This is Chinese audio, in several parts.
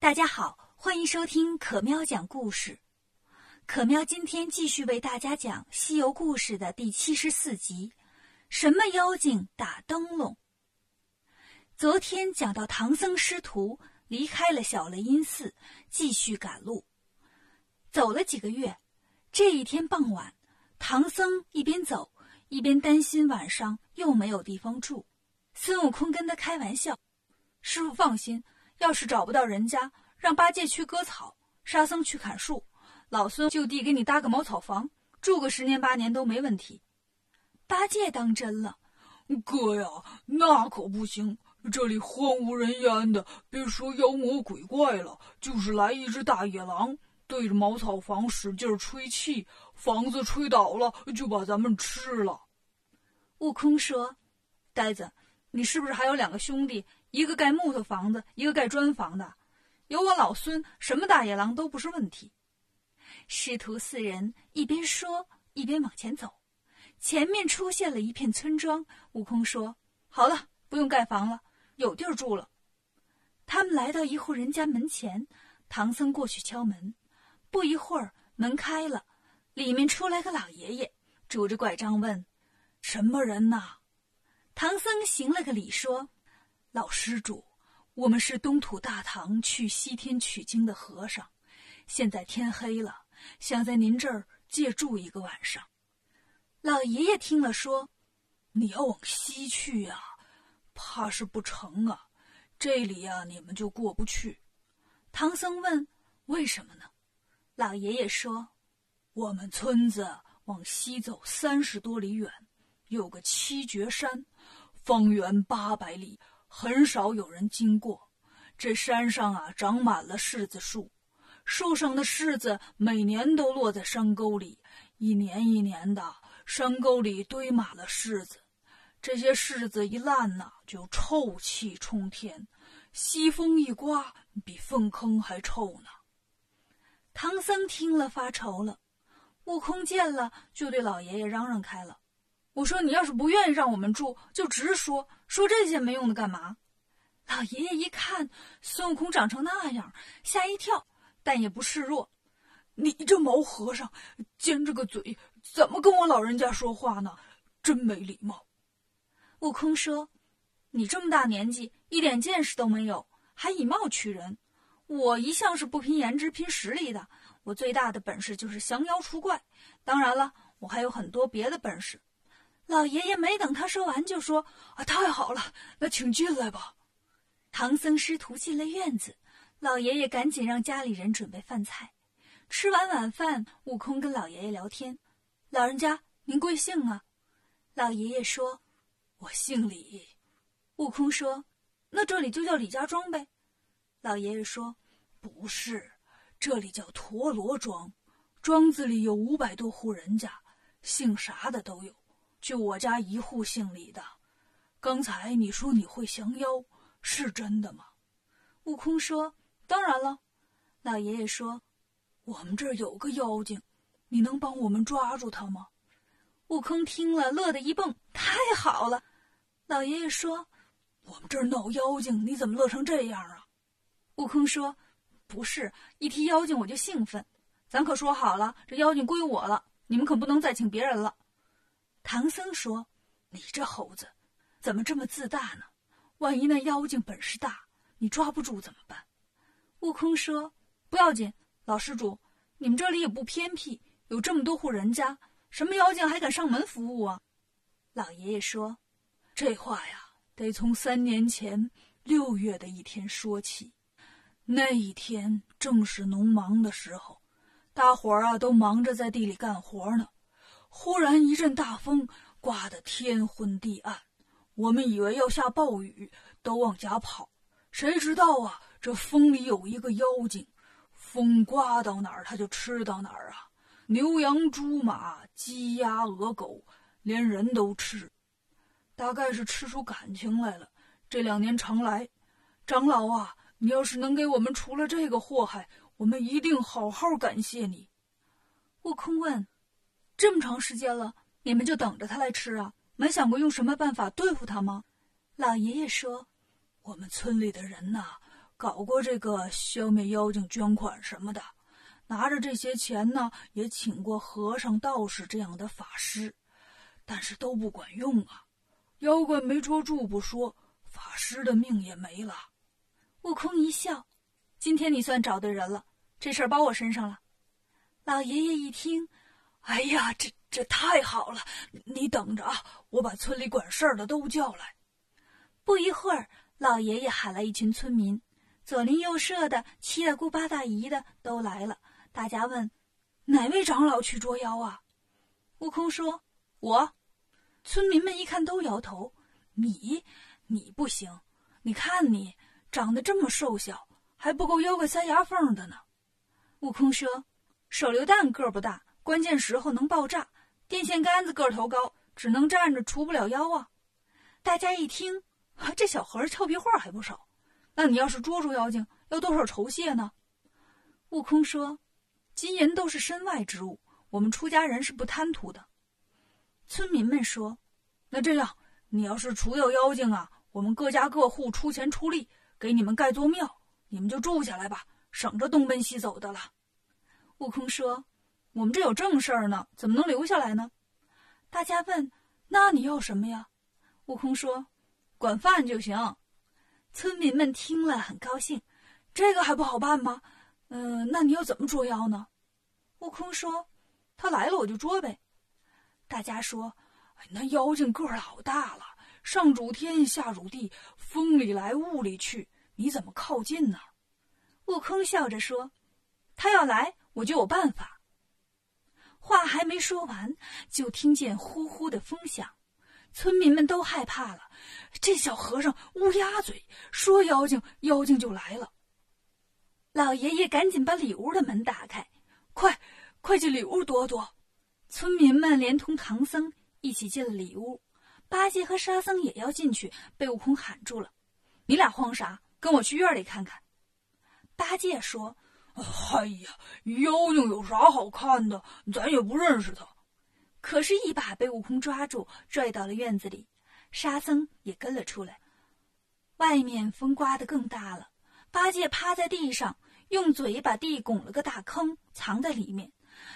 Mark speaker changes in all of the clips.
Speaker 1: 大家好，欢迎收听可喵讲故事。可喵今天继续为大家讲《西游故事》的第七十四集：什么妖精打灯笼？昨天讲到唐僧师徒离开了小雷音寺，继续赶路。走了几个月，这一天傍晚，唐僧一边走一边担心晚上又没有地方住。孙悟空跟他开玩笑：“师傅放心。”要是找不到人家，让八戒去割草，沙僧去砍树，老孙就地给你搭个茅草房，住个十年八年都没问题。八戒当真了，
Speaker 2: 哥呀，那可不行，这里荒无人烟的，别说妖魔鬼怪了，就是来一只大野狼，对着茅草房使劲吹气，房子吹倒了，就把咱们吃了。
Speaker 1: 悟空说：“呆子，你是不是还有两个兄弟？”一个盖木头房子，一个盖砖房的，有我老孙，什么大野狼都不是问题。师徒四人一边说一边往前走，前面出现了一片村庄。悟空说：“好了，不用盖房了，有地儿住了。”他们来到一户人家门前，唐僧过去敲门，不一会儿门开了，里面出来个老爷爷，拄着拐杖问：“什么人呐？”唐僧行了个礼说。老施主，我们是东土大唐去西天取经的和尚，现在天黑了，想在您这儿借住一个晚上。老爷爷听了说：“你要往西去呀，怕是不成啊。这里呀，你们就过不去。”唐僧问：“为什么呢？”老爷爷说：“我们村子往西走三十多里远，有个七绝山，方圆八百里。”很少有人经过，这山上啊长满了柿子树，树上的柿子每年都落在山沟里，一年一年的，山沟里堆满了柿子。这些柿子一烂呐，就臭气冲天，西风一刮，比粪坑还臭呢。唐僧听了发愁了，悟空见了就对老爷爷嚷嚷开了。我说：“你要是不愿意让我们住，就直说，说这些没用的干嘛？”老爷爷一看孙悟空长成那样，吓一跳，但也不示弱。
Speaker 2: 你这毛和尚，尖着个嘴，怎么跟我老人家说话呢？真没礼貌。
Speaker 1: 悟空说：“你这么大年纪，一点见识都没有，还以貌取人。我一向是不拼颜值，拼实力的。我最大的本事就是降妖除怪，当然了，我还有很多别的本事。”老爷爷没等他说完，就说：“
Speaker 2: 啊，太好了，那请进来吧。”
Speaker 1: 唐僧师徒进了院子，老爷爷赶紧让家里人准备饭菜。吃完晚饭，悟空跟老爷爷聊天：“老人家，您贵姓啊？”老爷爷说：“
Speaker 2: 我姓李。”
Speaker 1: 悟空说：“那这里就叫李家庄呗。”老爷爷说：“
Speaker 2: 不是，这里叫陀螺庄，庄子里有五百多户人家，姓啥的都有。”就我家一户姓李的，刚才你说你会降妖，是真的吗？
Speaker 1: 悟空说：“当然了。”老爷爷说：“
Speaker 2: 我们这儿有个妖精，你能帮我们抓住他吗？”
Speaker 1: 悟空听了，乐得一蹦：“太好了！”老爷爷说：“
Speaker 2: 我们这儿闹妖精，你怎么乐成这样啊？”
Speaker 1: 悟空说：“不是，一提妖精我就兴奋。咱可说好了，这妖精归我了，你们可不能再请别人了。”唐僧说：“你这猴子，怎么这么自大呢？万一那妖精本事大，你抓不住怎么办？”悟空说：“不要紧，老施主，你们这里也不偏僻，有这么多户人家，什么妖精还敢上门服务啊？”老爷爷说：“
Speaker 2: 这话呀，得从三年前六月的一天说起。那一天正是农忙的时候，大伙儿啊都忙着在地里干活呢。”忽然一阵大风，刮得天昏地暗，我们以为要下暴雨，都往家跑。谁知道啊，这风里有一个妖精，风刮到哪儿，他就吃到哪儿啊！牛羊猪马、鸡鸭鹅狗，连人都吃。大概是吃出感情来了。这两年常来，长老啊，你要是能给我们除了这个祸害，我们一定好好感谢你。
Speaker 1: 悟空问。这么长时间了，你们就等着他来吃啊？没想过用什么办法对付他吗？老爷爷说：“
Speaker 2: 我们村里的人呐，搞过这个消灭妖精捐款什么的，拿着这些钱呢，也请过和尚、道士这样的法师，但是都不管用啊！妖怪没捉住不说，法师的命也没了。
Speaker 1: 悟空一笑：“今天你算找对人了，这事儿包我身上了。”老爷爷一听，
Speaker 2: 哎呀，这这太好了！你等着啊，我把村里管事儿的都叫来。
Speaker 1: 不一会儿，老爷爷喊来一群村民。左邻右舍的、七大姑八大姨的都来了。大家问：“哪位长老去捉妖啊？”悟空说：“我。”村民们一看都摇头：“
Speaker 2: 你，你不行！你看你长得这么瘦小，还不够妖怪塞牙缝的呢。”
Speaker 1: 悟空说：“手榴弹个儿不大，关键时候能爆炸；电线杆子个头高，只能站着，除不了妖啊。”大家一听，这小和尚俏皮话还不少。那你要是捉住妖精，要多少酬谢呢？悟空说：“金银都是身外之物，我们出家人是不贪图的。”村民们说：“
Speaker 2: 那这样，你要是除掉妖精啊，我们各家各户出钱出力，给你们盖座庙，你们就住下来吧，省着东奔西走的了。”
Speaker 1: 悟空说：“我们这有正事儿呢，怎么能留下来呢？”大家问：“那你要什么呀？”悟空说：“管饭就行。”村民们听了很高兴，
Speaker 2: 这个还不好办吗？嗯，那你要怎么捉妖呢？
Speaker 1: 悟空说：“他来了我就捉呗。”
Speaker 2: 大家说：“哎，那妖精个儿老大了，上主天下主地，风里来雾里去，你怎么靠近呢？”
Speaker 1: 悟空笑着说：“他要来，我就有办法。”话还没说完，就听见呼呼的风响。村民们都害怕了，这小和尚乌鸦嘴，说妖精妖精就来了。老爷爷赶紧把里屋的门打开，
Speaker 2: 快，快进里屋躲躲。
Speaker 1: 村民们连同唐僧一起进了里屋，八戒和沙僧也要进去，被悟空喊住了：“你俩慌啥？跟我去院里看看。”八戒说：“
Speaker 2: 哎呀，妖精有啥好看的？咱也不认识他。”
Speaker 1: 可是，一把被悟空抓住，拽到了院子里。沙僧也跟了出来。外面风刮得更大了。八戒趴在地上，用嘴把地拱了个大坑，藏在里面。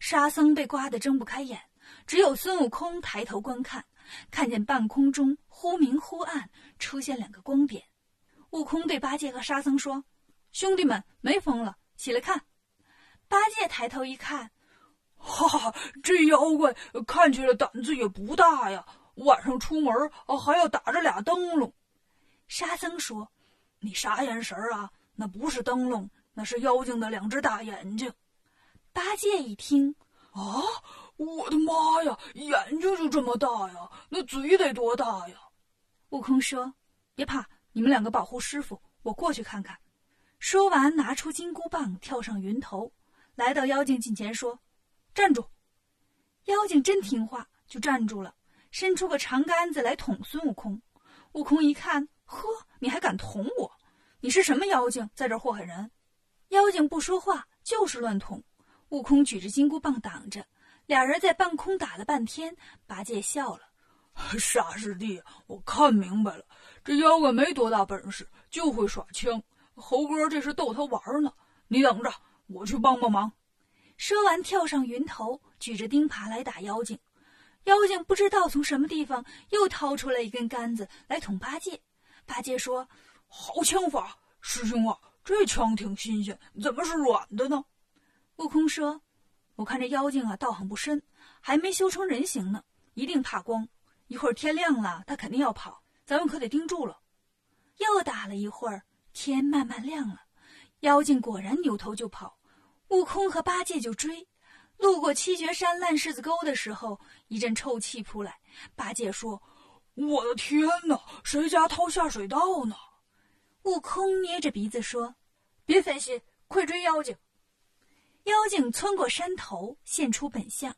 Speaker 1: 沙僧被刮得睁不开眼，只有孙悟空抬头观看，看见半空中忽明忽暗，出现两个光点。悟空对八戒和沙僧说：“兄弟们，没风了，起来看。”八戒抬头一看。
Speaker 2: 哈哈，这妖怪看起来胆子也不大呀！晚上出门还要打着俩灯笼。
Speaker 1: 沙僧说：“
Speaker 2: 你啥眼神啊？那不是灯笼，那是妖精的两只大眼睛。”
Speaker 1: 八戒一听：“
Speaker 2: 啊，我的妈呀，眼睛就这么大呀？那嘴得多大呀？”
Speaker 1: 悟空说：“别怕，你们两个保护师傅，我过去看看。”说完，拿出金箍棒，跳上云头，来到妖精近前说。站住！妖精真听话，就站住了，伸出个长杆子来捅孙悟空。悟空一看，呵，你还敢捅我？你是什么妖精，在这祸害人？妖精不说话，就是乱捅。悟空举着金箍棒挡着，俩人在半空打了半天。八戒笑了：“
Speaker 2: 傻师弟，我看明白了，这妖怪没多大本事，就会耍枪。猴哥这是逗他玩呢。你等着，我去帮帮忙。”
Speaker 1: 说完，跳上云头，举着钉耙来打妖精。妖精不知道从什么地方又掏出来一根杆子来捅八戒。八戒说：“
Speaker 2: 好枪法，师兄啊，这枪挺新鲜，怎么是软的呢？”
Speaker 1: 悟空说：“我看这妖精啊，道行不深，还没修成人形呢，一定怕光。一会儿天亮了，他肯定要跑，咱们可得盯住了。”又打了一会儿，天慢慢亮了，妖精果然扭头就跑。悟空和八戒就追，路过七绝山烂柿子沟的时候，一阵臭气扑来。八戒说：“
Speaker 2: 我的天哪，谁家掏下水道呢？”
Speaker 1: 悟空捏着鼻子说：“别分心，快追妖精！”妖精窜过山头，现出本相，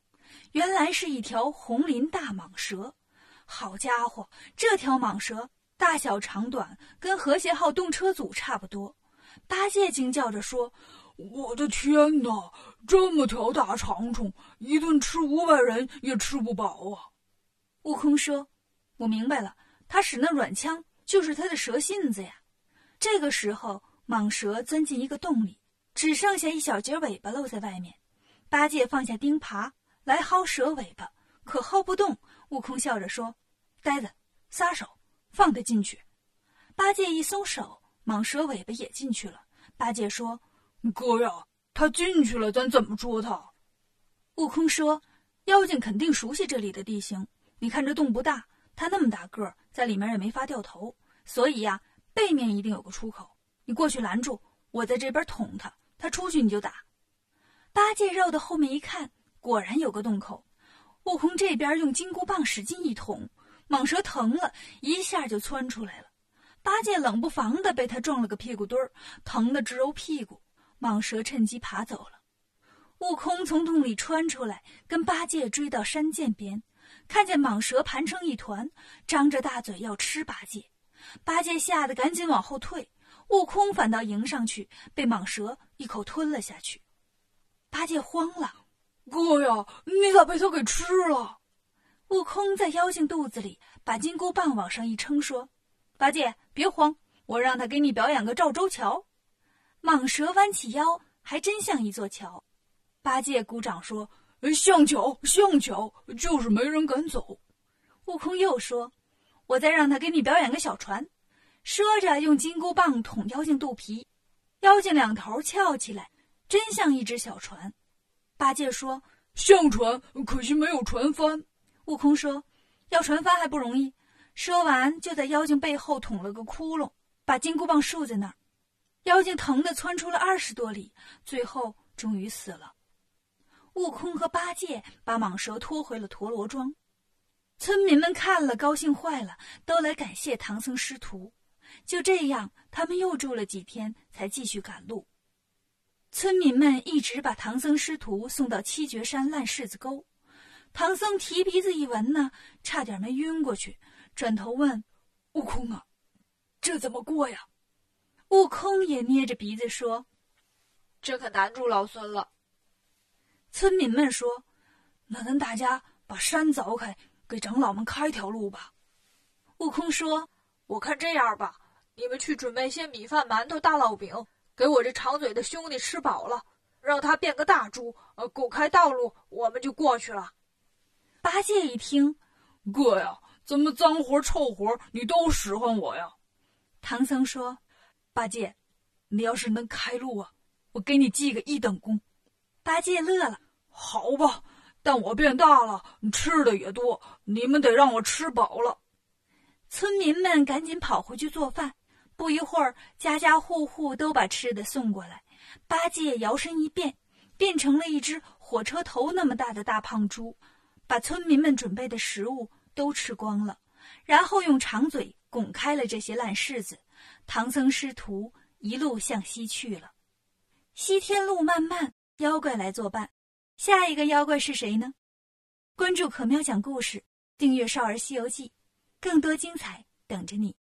Speaker 1: 原来是一条红鳞大蟒蛇。好家伙，这条蟒蛇大小长短跟和谐号动车组差不多。八戒惊叫着说。
Speaker 2: 我的天哪！这么条大长虫，一顿吃五百人也吃不饱啊！
Speaker 1: 悟空说：“我明白了，他使那软枪就是他的蛇信子呀。”这个时候，蟒蛇钻进一个洞里，只剩下一小截尾巴露在外面。八戒放下钉耙来薅蛇尾巴，可薅不动。悟空笑着说：“呆子，撒手，放他进去。”八戒一松手，蟒蛇尾巴也进去了。八戒说：“
Speaker 2: 哥呀，他进去了，咱怎么捉他？”
Speaker 1: 悟空说：“妖精肯定熟悉这里的地形。你看这洞不大，他那么大个儿，在里面也没法掉头，所以呀，背面一定有个出口。你过去拦住，我在这边捅他，他出去你就打。”八戒绕到后面一看，果然有个洞口。悟空这边用金箍棒使劲一捅，蟒蛇疼了一下就窜出来了。八戒冷不防的被他撞了个屁股墩儿，疼得直揉屁股。蟒蛇趁机爬走了。悟空从洞里穿出来，跟八戒追到山涧边，看见蟒蛇盘成一团，张着大嘴要吃八戒。八戒吓得赶紧往后退，悟空反倒迎上去，被蟒蛇一口吞了下去。八戒慌了：“
Speaker 2: 哥呀，你咋被他给吃了？”
Speaker 1: 悟空在妖精肚子里把金箍棒往上一撑，说：“八戒，别慌，我让他给你表演个赵州桥。”蟒蛇弯起腰，还真像一座桥。八戒鼓掌说：“
Speaker 2: 像桥，像桥，就是没人敢走。”
Speaker 1: 悟空又说：“我再让他给你表演个小船。”说着，用金箍棒捅妖精肚皮，妖精两头翘起来。真像一只小船，八戒说：“
Speaker 2: 像船，可惜没有船帆。”
Speaker 1: 悟空说：“要船帆还不容易。”说完，就在妖精背后捅了个窟窿，把金箍棒竖在那儿。妖精疼得窜出了二十多里，最后终于死了。悟空和八戒把蟒蛇拖回了陀螺庄，村民们看了高兴坏了，都来感谢唐僧师徒。就这样，他们又住了几天，才继续赶路。村民们一直把唐僧师徒送到七绝山烂柿子沟，唐僧提鼻子一闻呢，差点没晕过去，转头问：“
Speaker 2: 悟空啊，这怎么过呀？”
Speaker 1: 悟空也捏着鼻子说：“
Speaker 3: 这可难住老孙了。”
Speaker 1: 村民们说：“
Speaker 2: 那咱大家把山凿开，给长老们开条路吧。”
Speaker 1: 悟空说：“
Speaker 3: 我看这样吧，你们去准备些米饭、馒头、大烙饼。”给我这长嘴的兄弟吃饱了，让他变个大猪，呃，拱开道路，我们就过去了。
Speaker 1: 八戒一听，
Speaker 2: 哥呀，怎么脏活臭活你都使唤我呀？
Speaker 1: 唐僧说：“
Speaker 2: 八戒，你要是能开路啊，我给你记个一等功。”
Speaker 1: 八戒乐了：“
Speaker 2: 好吧，但我变大了，吃的也多，你们得让我吃饱了。”
Speaker 1: 村民们赶紧跑回去做饭。不一会儿，家家户户都把吃的送过来。八戒摇身一变，变成了一只火车头那么大的大胖猪，把村民们准备的食物都吃光了，然后用长嘴拱开了这些烂柿子。唐僧师徒一路向西去了。西天路漫漫，妖怪来作伴。下一个妖怪是谁呢？关注可喵讲故事，订阅《少儿西游记》，更多精彩等着你。